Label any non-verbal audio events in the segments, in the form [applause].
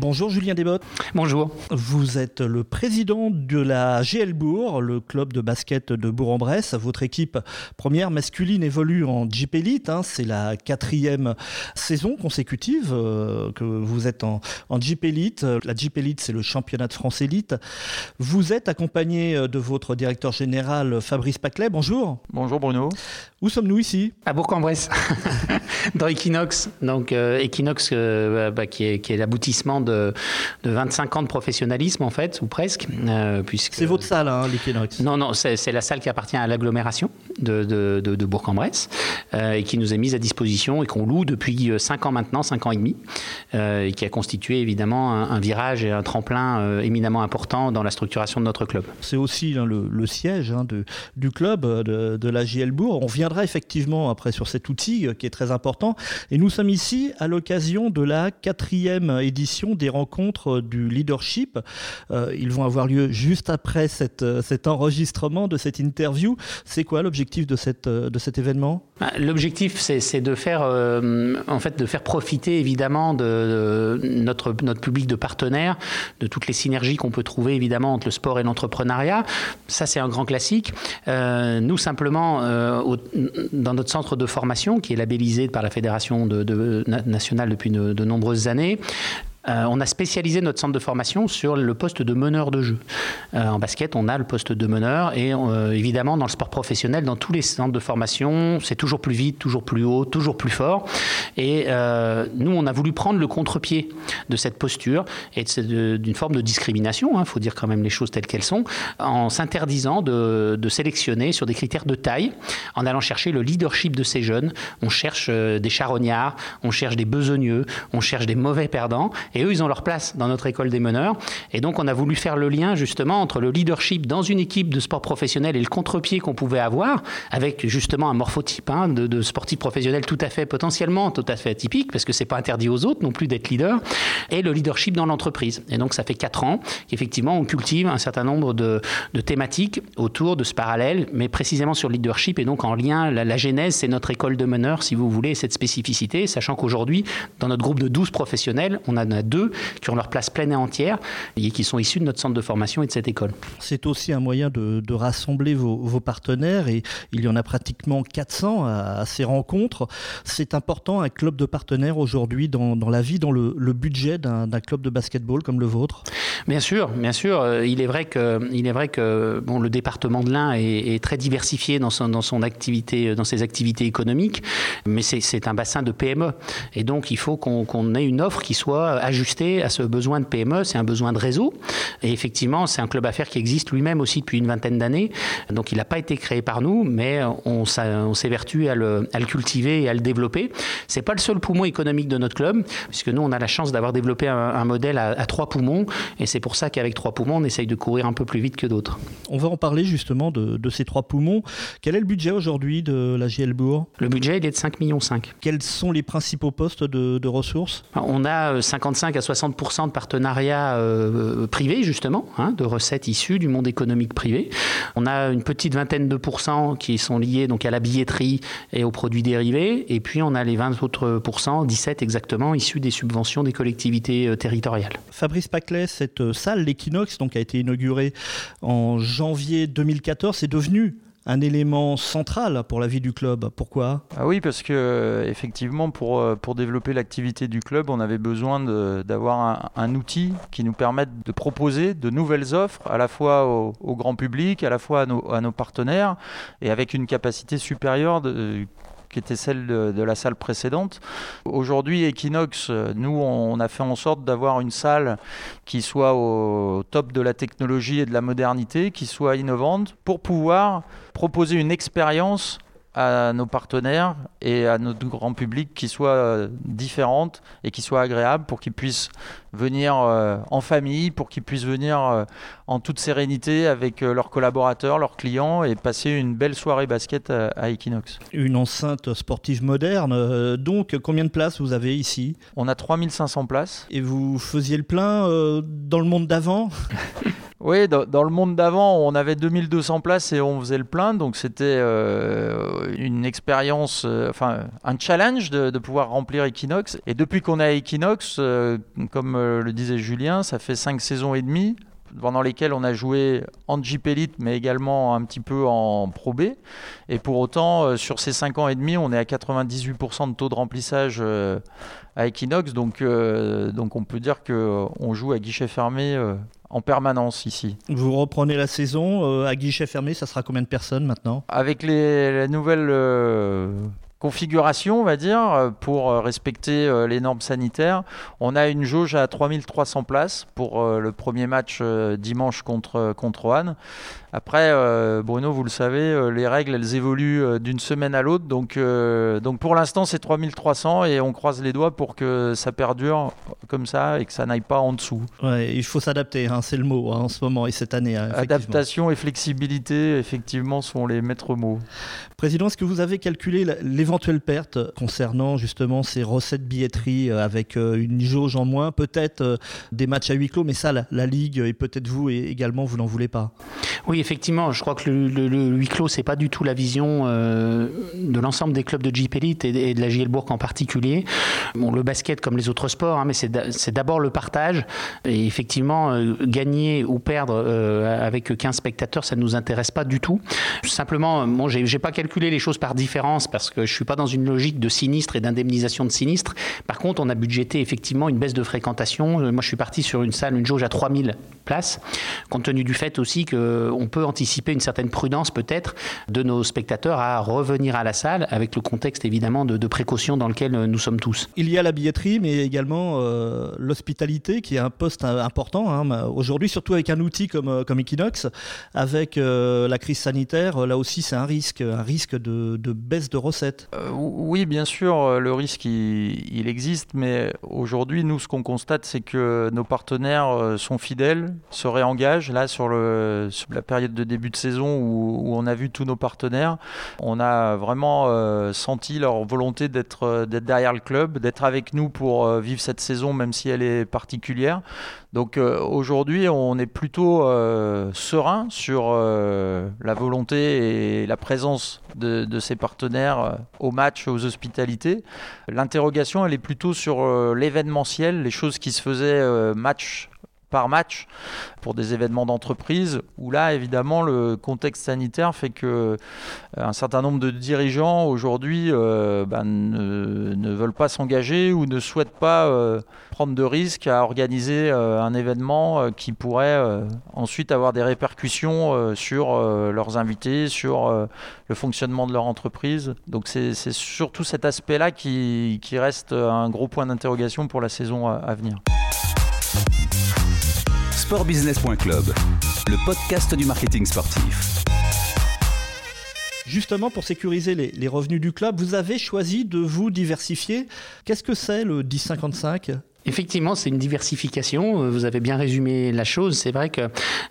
Bonjour Julien Desbottes. Bonjour. Vous êtes le président de la GL Bourg, le club de basket de Bourg-en-Bresse. Votre équipe première masculine évolue en Jeep Elite. Hein. C'est la quatrième saison consécutive euh, que vous êtes en, en Jeep Elite. La Jeep Elite, c'est le championnat de France Elite. Vous êtes accompagné de votre directeur général Fabrice Paclet. Bonjour. Bonjour Bruno. Où sommes-nous ici À Bourg-en-Bresse, [laughs] dans Equinox. Donc euh, Equinox, euh, bah, qui est, qui est l'aboutissement de de, 25 ans de professionnalisme, en fait, ou presque. Euh, puisque... C'est votre salle, hein, l'Equinox Non, non, c'est la salle qui appartient à l'agglomération de, de, Bourg-en-Bresse euh, et qui nous est mise à disposition et qu'on loue depuis 5 ans maintenant, 5 ans et demi, euh, et qui a constitué évidemment un, virage et un tremplin éminemment important dans la structuration de notre club. C'est aussi hein, le, siège hein, de, du club de, la JL Bourg. On effectivement après sur cet outil qui est très important. Et nous sommes ici à l'occasion de la quatrième édition des rencontres du leadership. Euh, ils vont avoir lieu juste après cette, euh, cet enregistrement de cette interview. C'est quoi l'objectif de, cette, euh, de cet événement? Bah, L'objectif, c'est de faire, en fait, de faire profiter évidemment de, notre, notre public de partenaires, de toutes les synergies qu'on peut trouver évidemment entre le sport et l'entrepreneuriat. Ça, c'est un grand classique. nous, simplement, dans notre centre de formation, qui est labellisé par la Fédération nationale depuis de nombreuses années, euh, on a spécialisé notre centre de formation sur le poste de meneur de jeu. Euh, en basket, on a le poste de meneur et euh, évidemment dans le sport professionnel, dans tous les centres de formation, c'est toujours plus vite, toujours plus haut, toujours plus fort. Et nous, on a voulu prendre le contre-pied de cette posture et d'une forme de discrimination, il hein, faut dire quand même les choses telles qu'elles sont, en s'interdisant de, de, sélectionner sur des critères de taille, en allant chercher le leadership de ces jeunes. On cherche des charognards, on cherche des besogneux, on cherche des mauvais perdants et eux, ils ont leur place dans notre école des meneurs. Et donc, on a voulu faire le lien justement entre le leadership dans une équipe de sport professionnel et le contre-pied qu'on pouvait avoir, avec justement un morphotype hein, de, de sportif professionnel tout à fait potentiellement, tout à fait atypique, parce que c'est pas interdit aux autres non plus d'être leader, et le leadership dans l'entreprise. Et donc, ça fait quatre ans qu'effectivement, on cultive un certain nombre de, thématiques autour de ce parallèle, mais précisément sur le leadership, et donc en lien, la, la genèse, c'est notre école de meneurs, si vous voulez, cette spécificité, sachant qu'aujourd'hui, dans notre groupe de 12 professionnels, on a deux qui ont leur place pleine et entière et qui sont issus de notre centre de formation et de cette école. C'est aussi un moyen de, rassembler vos, partenaires et il y en a pratiquement 400 à, ces rencontres. C'est important un club de partenaires aujourd'hui dans, la vie, dans le, budget d'un club de basketball comme le vôtre Bien sûr, bien sûr. Euh, il est vrai que, il est vrai que bon, le département de l'Ain est, très diversifié dans son, dans son activité, dans ses activités économiques, mais c'est un bassin de PME et donc il faut qu'on ait une offre qui soit ajusté à ce besoin de PME, c'est un besoin de réseau. Et effectivement, c'est un club affaires qui existe lui-même aussi depuis une vingtaine d'années. Donc il n'a pas été créé par nous, mais on, on s'évertue à le, à le cultiver et à le développer. C'est pas le seul poumon économique de notre club, puisque nous, on a la chance d'avoir développé un, modèle à, trois poumons. Et c'est pour ça qu'avec trois poumons, on essaye de courir un peu plus vite que d'autres. On va en parler justement de, de, ces trois poumons. Quel est le budget aujourd'hui de la GL Bourg? Le budget, il est de 5,5 millions. Quels sont les principaux postes de, de ressources? On a 55 à 60 de partenariats euh, privés, justement, hein, de recettes issues du monde économique privé. On a une petite vingtaine de pourcents qui sont liés donc, à la billetterie et aux produits dérivés. Et puis, on a les 20 autres pourcents, 17 exactement, issus des subventions des collectivités euh, territoriales. Fabrice Paclet, cette salle, l'Equinox, donc, a été inaugurée en janvier 2014, c'est devenu un élément central pour la vie du club. Pourquoi? Ah Oui, parce que effectivement, pour, euh, pour développer l'activité du club, on avait besoin d'avoir un, outil qui nous permette de proposer de nouvelles offres, à la fois au, grand public, à la fois à nos, à nos, partenaires, et avec une capacité supérieure de, qui était celle de, la salle précédente. Aujourd'hui, Equinox, nous, on a fait en sorte d'avoir une salle qui soit au top de la technologie et de la modernité, qui soit innovante, pour pouvoir proposer une expérience à nos partenaires et à notre grand public qui soit euh, différente et qui soit agréable pour qu'ils puissent venir euh, en famille, pour qu'ils puissent venir euh, en toute sérénité avec leurs collaborateurs, leurs clients et passer une belle soirée basket à, Equinox. Une enceinte sportive moderne, donc combien de places vous avez ici? On a 3500 places. Et vous faisiez le plein dans le monde d'avant? [laughs] Oui, dans, le monde d'avant, on avait 2200 places et on faisait le plein, donc c'était euh, une expérience, euh, enfin un challenge de, pouvoir remplir Equinox. Et depuis qu'on est à Equinox, euh, comme le disait Julien, ça fait 5 saisons et demie pendant lesquelles on a joué en Jeep Elite, mais également un petit peu en Pro B. Et pour autant, sur ces 5 ans et demi, on est à 98% de taux de remplissage à Equinox. Donc, donc on peut dire qu'on joue à guichet fermé en permanence ici. Vous reprenez la saison euh, à guichet fermé, ça sera combien de personnes maintenant? Avec les, nouvelles euh, configuration, on va dire, euh, pour euh, respecter euh, les normes sanitaires. On a une jauge à 3300 places pour le premier match dimanche contre, contre. Après, Bruno, vous le savez, les règles, elles évoluent d'une semaine à l'autre. Donc, donc pour l'instant, c'est 3300 et on croise les doigts pour que ça perdure comme ça et que ça n'aille pas en dessous. Ouais, il faut s'adapter, hein, c'est le mot hein, en ce moment et cette année. Hein, Adaptation et flexibilité, effectivement, sont les maîtres mots. Président, est-ce que vous avez calculé l'éventuelle perte concernant justement ces recettes billetterie euh, avec euh, une jauge en moins, peut-être euh, des matchs à huis clos, mais ça, la, Ligue et peut-être vous également, vous n'en voulez pas? Oui, effectivement, je crois que le, huis clos, c'est pas du tout la vision de l'ensemble des clubs de Jeep Elite et, de la Gielbourg en particulier. Bon, le basket, comme les autres sports, hein, mais c'est d'abord le partage. Et effectivement, gagner ou perdre avec 15 spectateurs, ça ne nous intéresse pas du tout. Simplement, bon, j'ai pas calculé les choses par différence parce que je suis pas dans une logique de sinistre et d'indemnisation de sinistre. Par contre, on a budgété effectivement une baisse de fréquentation. Euh, moi, je suis parti sur une salle, une jauge à 3000 places, compte tenu du fait aussi qu'on peut anticiper une certaine prudence peut-être de nos spectateurs à revenir à la salle avec le contexte évidemment de, précaution dans lequel nous sommes tous. Il y a la billetterie, mais également euh, l'hospitalité qui est un poste important hein. aujourd'hui, surtout avec un outil comme, euh, comme Equinox, avec la crise sanitaire. Là aussi, c'est un risque, un risque de, baisse de recettes euh, Oui, bien sûr, euh, le risque, il, existe, mais aujourd'hui, nous, ce qu'on constate, c'est que nos partenaires euh, sont fidèles, se réengagent. Là, sur, le, la période de début de saison où, on a vu tous nos partenaires, on a vraiment senti leur volonté d'être derrière le club, d'être avec nous pour vivre cette saison, même si elle est particulière. Donc aujourd'hui, on est plutôt serein sur la volonté et la présence de, ses partenaires euh, au match, aux hospitalités. L'interrogation, elle est plutôt sur euh, l'événementiel, les choses qui se faisaient euh, match par match pour des événements d'entreprise où là évidemment le contexte sanitaire fait que euh, un certain nombre de dirigeants aujourd'hui euh, ben, ne, veulent pas s'engager ou ne souhaitent pas euh, prendre de risques à organiser un événement qui pourrait ensuite avoir des répercussions sur leurs invités, sur le fonctionnement de leur entreprise. Donc c'est surtout cet aspect-là qui, reste un gros point d'interrogation pour la saison à venir sportbusiness.club, le podcast du marketing sportif. Justement, pour sécuriser les, revenus du club, vous avez choisi de vous diversifier. Qu'est-ce que c'est le 1055 Effectivement, c'est une diversification. Euh, vous avez bien résumé la chose. C'est vrai que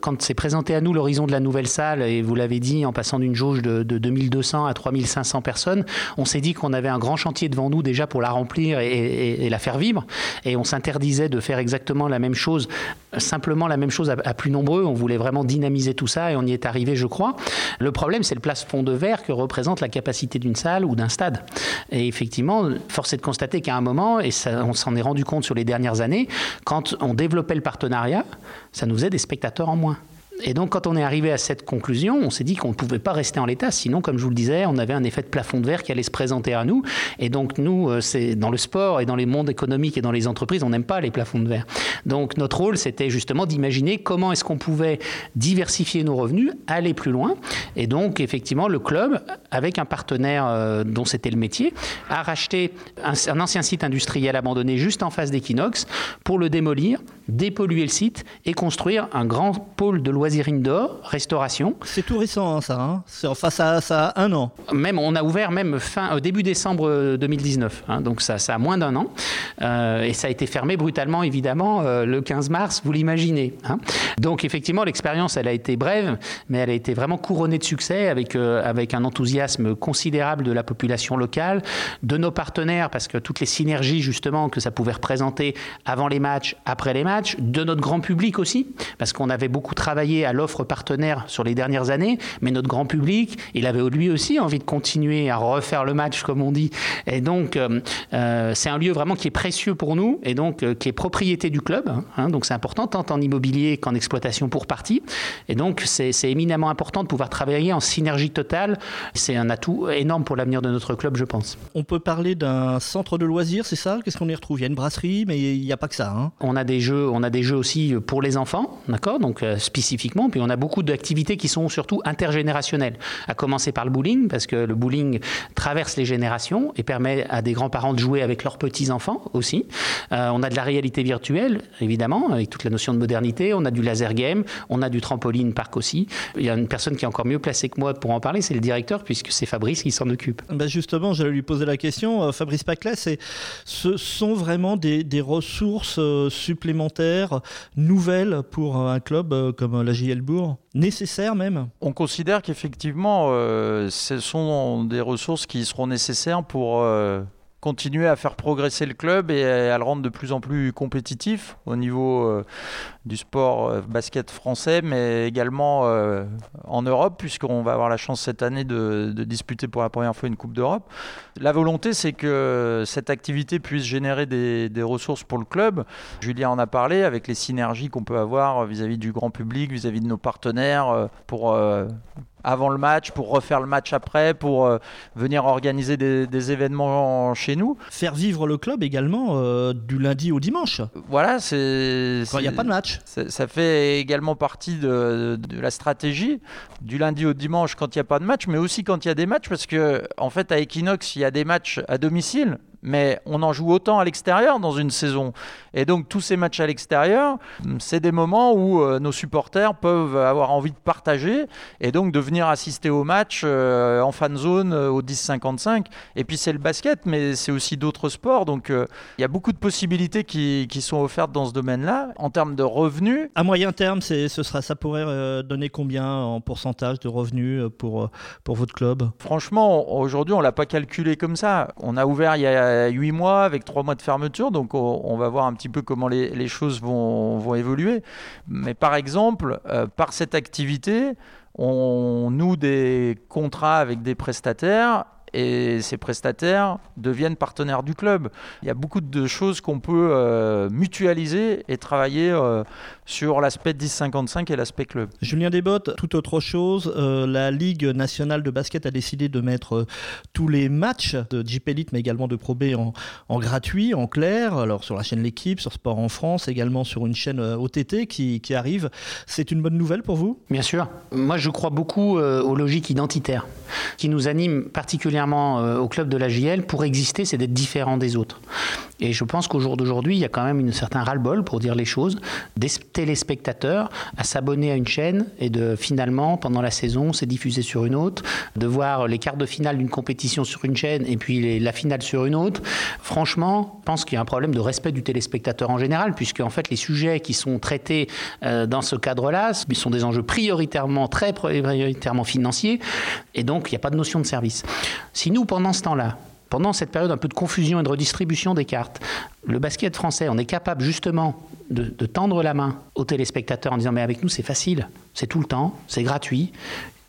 quand c'est présenté à nous l'horizon de la nouvelle salle, et vous l'avez dit, en passant d'une jauge de, 2200 à 3500 personnes, on s'est dit qu'on avait un grand chantier devant nous déjà pour la remplir et, la faire vivre. Et on s'interdisait de faire exactement la même chose, simplement la même chose à, plus nombreux. On voulait vraiment dynamiser tout ça et on y est arrivé, je crois. Le problème, c'est le plafond de verre que représente la capacité d'une salle ou d'un stade. Et effectivement, force est de constater qu'à un moment, et on s'en est rendu compte sur les dernières années, quand on développait le partenariat, ça nous faisait des spectateurs en moins. Et donc, quand on est arrivé à cette conclusion, on s'est dit qu'on ne pouvait pas rester en l'état. Sinon, comme je vous le disais, on avait un effet de plafond de verre qui allait se présenter à nous. Et donc, nous, euh, c'est dans le sport et dans les mondes économiques et dans les entreprises, on n'aime pas les plafonds de verre. Donc, notre rôle, c'était justement d'imaginer comment est-ce qu'on pouvait diversifier nos revenus, aller plus loin. Et donc, effectivement, le club, avec un partenaire euh, dont c'était le métier, a racheté un, ancien site industriel abandonné juste en face d'Equinox pour le démolir, dépolluer le site et construire un grand pôle de loisirs loisirs indoor, restauration. C'est tout récent, hein, ça. Hein. enfin, ça, ça, a un an. Même, on a ouvert même fin, au début décembre 2019. Hein, donc ça, ça a moins d'un an. Euh, et ça a été fermé brutalement, évidemment, euh, le 15 mars, vous l'imaginez. Hein. Donc effectivement, l'expérience, elle a été brève, mais elle a été vraiment couronnée de succès avec, euh, avec un enthousiasme considérable de la population locale, de nos partenaires, parce que toutes les synergies justement que ça pouvait représenter avant les matchs, après les matchs, de notre grand public aussi, parce qu'on avait beaucoup travaillé à l'offre partenaire sur les dernières années, mais notre grand public, il avait lui aussi envie de continuer à refaire le match, comme on dit. Et donc, euh, euh, c'est un lieu vraiment qui est précieux pour nous et donc euh, qui est propriété du club. Hein. donc, c'est important tant en immobilier qu'en exploitation pour partie. Et donc, c'est éminemment important de pouvoir travailler en synergie totale. C'est un atout énorme pour l'avenir de notre club, je pense. On peut parler d'un centre de loisirs, c'est ça? Qu'est-ce qu'on y retrouve? Il y a une brasserie, mais il n'y a pas que ça. Hein? on a des jeux, on a des jeux aussi pour les enfants, d'accord? Donc spécifiquement, puis on a beaucoup d'activités qui sont surtout intergénérationnelles. À commencer par le bowling, parce que le bowling traverse les générations et permet à des grands-parents de jouer avec leurs petits-enfants aussi. Euh, on a de la réalité virtuelle, évidemment, avec toute la notion de modernité. On a du laser game, on a du trampoline parc aussi. Il y a une personne qui est encore mieux placée que moi pour en parler, c'est le directeur, puisque c'est Fabrice qui s'en occupe. Ben justement, j'allais lui poser la question. Euh, Fabrice Paclet, ce sont vraiment des, ressources euh, supplémentaires, nouvelles pour un club comme la JL Bourg Nécessaires même. On considère qu'effectivement, ce sont des ressources qui seront nécessaires pour euh, continuer à faire progresser le club et à le rendre de plus en plus compétitif au niveau euh, du sport euh, basket français, mais également en Europe, puisqu'on va avoir la chance cette année de, disputer pour la première fois une Coupe d'Europe. La volonté, c'est que cette activité puisse générer des, ressources pour le club. Julien en a parlé avec les synergies qu'on peut avoir vis-à-vis du grand public, vis-à-vis -vis de nos partenaires, pour avant le match, pour refaire le match après, pour euh, venir organiser des, événements chez nous. Faire vivre le club également euh, du lundi au dimanche. Voilà, c'est. Quand il n'y a pas de match. Ça fait également partie de, de, la stratégie du lundi au dimanche quand il n'y a pas de match, mais aussi quand il y a des matchs, parce que en fait à Equinox, il y a des matchs à domicile, mais on en joue autant à l'extérieur dans une saison. Et donc tous ces matchs à l'extérieur, c'est des moments où euh, nos supporters peuvent avoir envie de partager et donc de venir assister au match euh, en fan zone euh, au 10-55. Et puis c'est le basket, mais c'est aussi d'autres sports. Donc il y a beaucoup de possibilités qui, qui, sont offertes dans ce domaine-là. En termes de revenus... À moyen terme, ce sera, ça pourrait donner combien en pourcentage de revenus pour, pour votre club? Franchement, aujourd'hui, on ne l'a pas calculé comme ça. On a ouvert il y a 8 mois avec 3 mois de fermeture, donc on, va voir un petit peu comment les, choses vont, vont, évoluer. Mais par exemple, euh, par cette activité, on noue des contrats avec des prestataires et ces prestataires deviennent partenaires du club. Il y a beaucoup de choses qu'on peut euh, mutualiser et travailler euh, sur l'aspect 10-55 et l'aspect club. Julien Desbottes, tout autre chose, euh, la Ligue nationale de basket a décidé de mettre tous les matchs de Jeep Elite mais également de Pro B en, en, gratuit, en clair, alors sur la chaîne L'équipe, sur Sport en France, également sur une chaîne OTT qui, qui arrive. C'est une bonne nouvelle pour vous? Bien sûr. Moi je crois beaucoup aux logiques identitaires qui nous animent particulièrement euh, au club de la JL, pour exister, c'est d'être différent des autres. Et je pense qu'au jour d'aujourd'hui, il y a quand même un certain ras-le-bol, pour dire les choses, des téléspectateurs à s'abonner à une chaîne et de finalement, pendant la saison, c'est diffusé sur une autre, de voir les quarts de finale d'une compétition sur une chaîne et puis la finale sur une autre. Franchement, je pense qu'il y a un problème de respect du téléspectateur en général, puisque en fait, les sujets qui sont traités euh, dans ce cadre-là sont des enjeux prioritairement, très prioritairement financiers, et donc il n'y a pas de notion de service. Si nous, pendant ce temps-là, pendant cette période un peu de confusion et de redistribution des cartes, le basket français, on est capable justement de, tendre la main aux téléspectateurs en disant mais avec nous c'est facile, c'est tout le temps, c'est gratuit,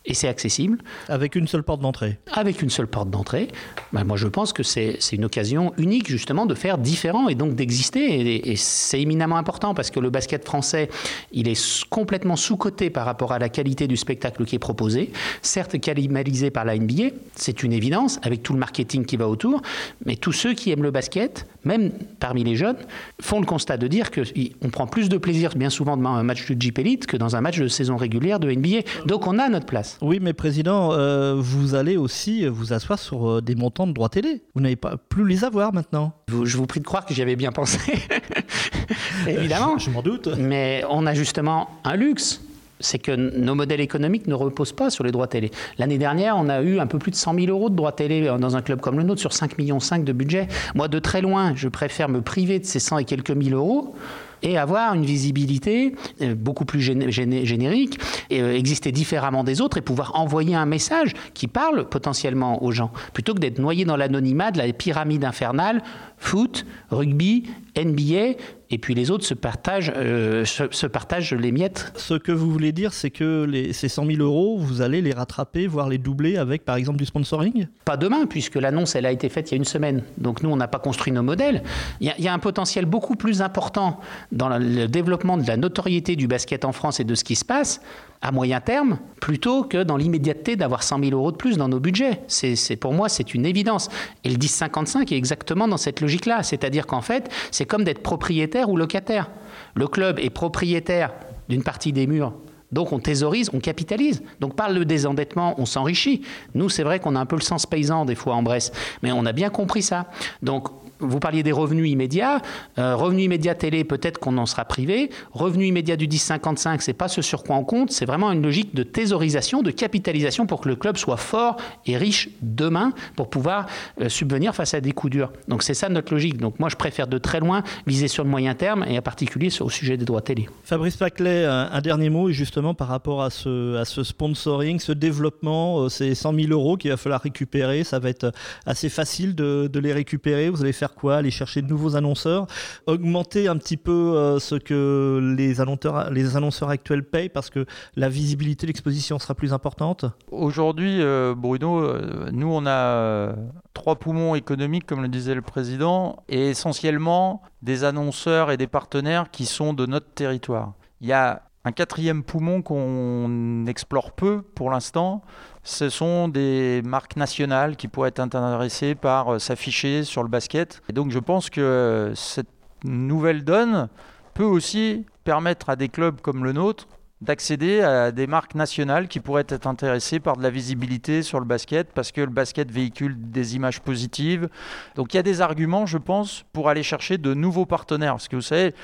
et c'est accessible. Avec une seule porte d'entrée. Avec une seule porte d'entrée. Ben moi, je pense que c'est une occasion unique, justement, de faire différent et donc d'exister. Et, c'est éminemment important parce que le basket français, il est complètement sous-coté par rapport à la qualité du spectacle qui est proposé. Certes, qualité par la NBA, c'est une évidence, avec tout le marketing qui va autour. Mais tous ceux qui aiment le basket, même parmi les jeunes, font le constat de dire qu'on prend plus de plaisir, bien souvent, dans un match de Jeep Elite que dans un match de saison régulière de NBA. Donc, on a notre place. Oui, mais Président, euh, vous allez aussi vous asseoir sur euh, des montants de droits télé. Vous n'avez pas plus les avoir maintenant. Je vous prie de croire que j'y avais bien pensé. [laughs] Évidemment. je, m'en doute. Mais on a justement un luxe c'est que nos modèles économiques ne reposent pas sur les droits télé. L'année dernière, on a eu un peu plus de 100 000 euros de droits télé dans un club comme le nôtre sur 5,5 millions de budget. Moi, de très loin, je préfère me priver de ces 100 et quelques mille euros et avoir une visibilité euh, beaucoup plus générique, et euh, exister différemment des autres et pouvoir envoyer un message qui parle potentiellement aux gens, plutôt que d'être noyé dans l'anonymat de la pyramide infernale, foot, rugby, NBA, et puis les autres se partagent, euh, se, partagent les miettes. Ce que vous voulez dire, c'est que les, ces 100 000 euros, vous allez les rattraper, voire les doubler avec, par exemple, du sponsoring? Pas demain, puisque l'annonce, elle a été faite il y a une semaine. Donc nous, on n'a pas construit nos modèles. Il y, a, un potentiel beaucoup plus important dans le développement de la notoriété du basket en France et de ce qui se passe à moyen terme, plutôt que dans l'immédiateté d'avoir 100 000 euros de plus dans nos budgets. C'est, pour moi, c'est une évidence. Et le 10-55 est exactement dans cette logique-là. C'est-à-dire qu'en fait, c'est comme d'être propriétaire ou locataire. Le club est propriétaire d'une partie des murs donc on thésaurise, on capitalise. Donc par le désendettement, on s'enrichit. Nous, c'est vrai qu'on a un peu le sens paysan des fois en Bresse, mais on a bien compris ça. Donc vous parliez des revenus immédiats. Euh, revenus immédiats télé, peut-être qu'on en sera privé. Revenus immédiats du 10-55, c'est pas ce sur quoi on compte. C'est vraiment une logique de thésaurisation, de capitalisation pour que le club soit fort et riche demain pour pouvoir euh, subvenir face à des coups durs. Donc c'est ça notre logique. Donc moi, je préfère de très loin viser sur le moyen terme et en particulier sur, au sujet des droits télé. Fabrice Paclet, un, dernier mot justement par rapport à ce, à ce sponsoring, ce développement, euh, ces 100 000 euros qu'il va falloir récupérer. Ça va être assez facile de, les récupérer. Vous allez faire quoi? Aller chercher de nouveaux annonceurs, augmenter un petit peu euh, ce que les annonceurs, les annonceurs actuels payent parce que la visibilité, l'exposition sera plus importante? Aujourd'hui, euh, Bruno, nous on a trois poumons économiques, comme le disait le président, et essentiellement des annonceurs et des partenaires qui sont de notre territoire. Il y a un quatrième poumon qu'on explore peu pour l'instant, ce sont des marques nationales qui pourraient être intéressées par euh, s'afficher sur le basket. Et donc je pense que cette nouvelle donne peut aussi permettre à des clubs comme le nôtre d'accéder à des marques nationales qui pourraient être intéressées par de la visibilité sur le basket parce que le basket véhicule des images positives. Donc il y a des arguments, je pense, pour aller chercher de nouveaux partenaires. Parce que vous savez,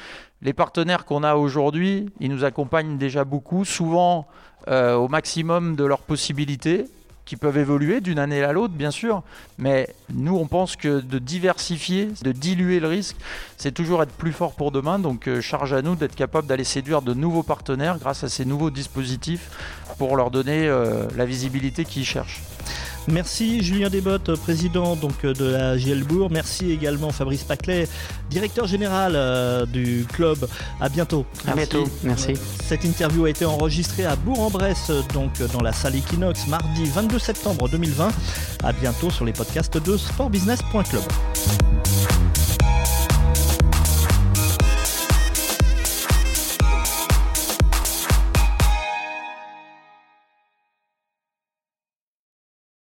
les partenaires qu'on a aujourd'hui, ils nous accompagnent déjà beaucoup, souvent euh, au maximum de leurs possibilités qui peuvent évoluer d'une année à l'autre, bien sûr. Mais nous, on pense que de diversifier, de diluer le risque, c'est toujours être plus fort pour demain. Donc, euh, charge à nous d'être capable d'aller séduire de nouveaux partenaires grâce à ces nouveaux dispositifs pour leur donner euh, la visibilité qu'ils cherchent. Merci Julien Desbottes, président donc de la Gielbourg. Merci également Fabrice Paclet, directeur général euh, du club. À bientôt. À bientôt. Merci. Cette interview a été enregistrée à Bourg-en-Bresse, donc dans la salle Equinox, mardi 22 septembre 2020. À bientôt sur les podcasts de sportbusiness.club.